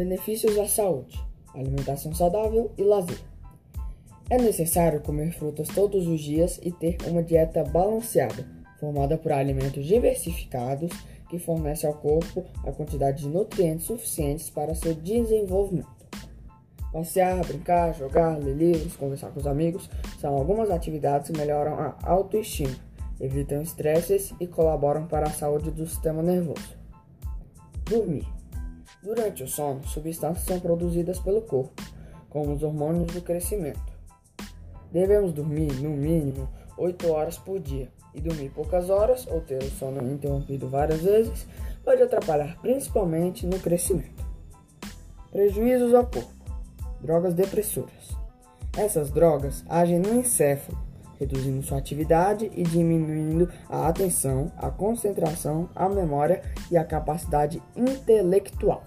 Benefícios à saúde: alimentação saudável e lazer. É necessário comer frutas todos os dias e ter uma dieta balanceada, formada por alimentos diversificados que fornecem ao corpo a quantidade de nutrientes suficientes para seu desenvolvimento. Passear, brincar, jogar, ler livros, conversar com os amigos são algumas atividades que melhoram a autoestima, evitam estresses e colaboram para a saúde do sistema nervoso. Dormir. Durante o sono, substâncias são produzidas pelo corpo, como os hormônios do crescimento. Devemos dormir no mínimo 8 horas por dia, e dormir poucas horas ou ter o sono interrompido várias vezes pode atrapalhar principalmente no crescimento. Prejuízos ao corpo: drogas depressoras. Essas drogas agem no encéfalo, reduzindo sua atividade e diminuindo a atenção, a concentração, a memória e a capacidade intelectual.